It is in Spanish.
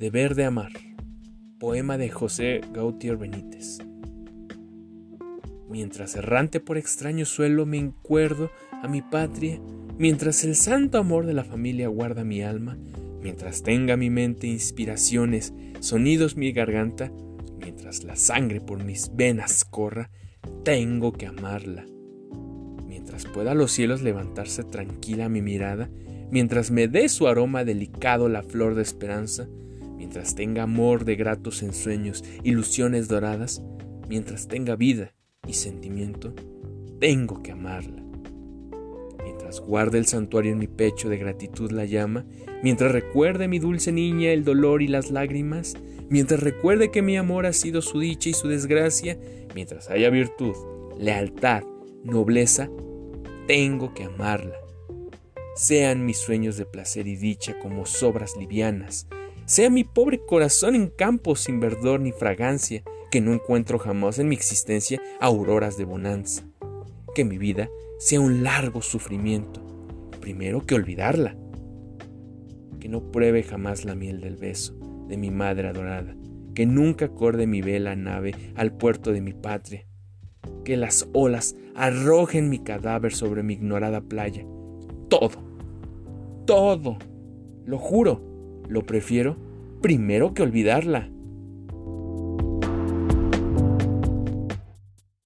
Deber de amar. Poema de José Gautier Benítez. Mientras errante por extraño suelo me encuerdo a mi patria, mientras el santo amor de la familia guarda mi alma, mientras tenga mi mente inspiraciones, sonidos mi garganta, mientras la sangre por mis venas corra, tengo que amarla. Mientras pueda los cielos levantarse tranquila mi mirada, mientras me dé su aroma delicado la flor de esperanza, mientras tenga amor de gratos ensueños, ilusiones doradas, mientras tenga vida y sentimiento, tengo que amarla. Mientras guarde el santuario en mi pecho de gratitud la llama, mientras recuerde mi dulce niña el dolor y las lágrimas, mientras recuerde que mi amor ha sido su dicha y su desgracia, mientras haya virtud, lealtad, nobleza, tengo que amarla. Sean mis sueños de placer y dicha como sobras livianas, sea mi pobre corazón en campos sin verdor ni fragancia, que no encuentro jamás en mi existencia auroras de bonanza. Que mi vida sea un largo sufrimiento, primero que olvidarla. Que no pruebe jamás la miel del beso de mi madre adorada, que nunca acorde mi vela nave al puerto de mi patria, que las olas arrojen mi cadáver sobre mi ignorada playa. Todo, todo, lo juro, lo prefiero primero que olvidarla.